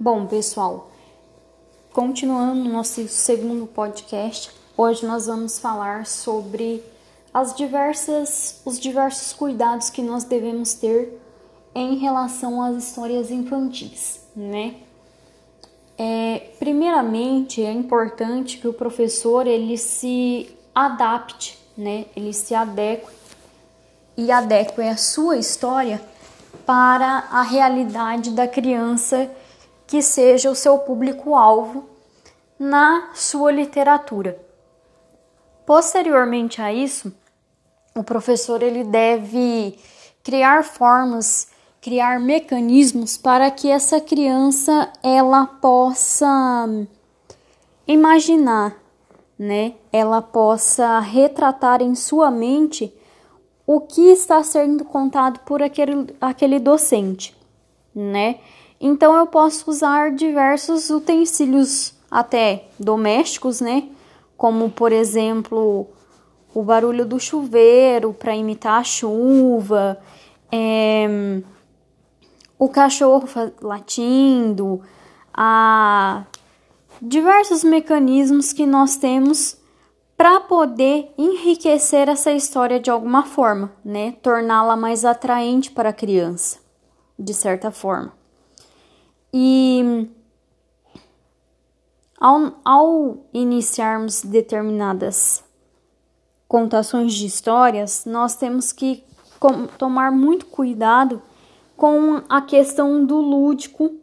Bom, pessoal, continuando no nosso segundo podcast, hoje nós vamos falar sobre as diversas, os diversos cuidados que nós devemos ter em relação às histórias infantis, né? É, primeiramente, é importante que o professor ele se adapte, né? Ele se adeque e adeque a sua história para a realidade da criança que seja o seu público-alvo na sua literatura. Posteriormente a isso, o professor ele deve criar formas, criar mecanismos para que essa criança ela possa imaginar, né? Ela possa retratar em sua mente o que está sendo contado por aquele, aquele docente, né? Então eu posso usar diversos utensílios até domésticos, né? Como por exemplo o barulho do chuveiro para imitar a chuva, é, o cachorro latindo, a diversos mecanismos que nós temos para poder enriquecer essa história de alguma forma, né? Torná-la mais atraente para a criança, de certa forma. E ao, ao iniciarmos determinadas contações de histórias, nós temos que tomar muito cuidado com a questão do lúdico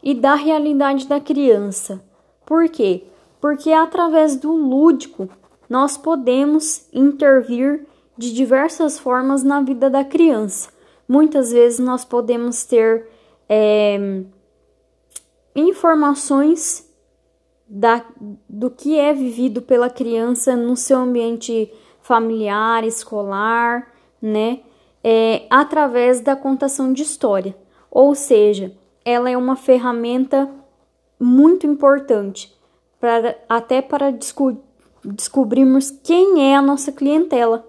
e da realidade da criança. Por quê? Porque através do lúdico nós podemos intervir de diversas formas na vida da criança. Muitas vezes nós podemos ter é, informações da, do que é vivido pela criança no seu ambiente familiar, escolar, né? É, através da contação de história. Ou seja, ela é uma ferramenta muito importante para, até para descobrir descobrirmos quem é a nossa clientela,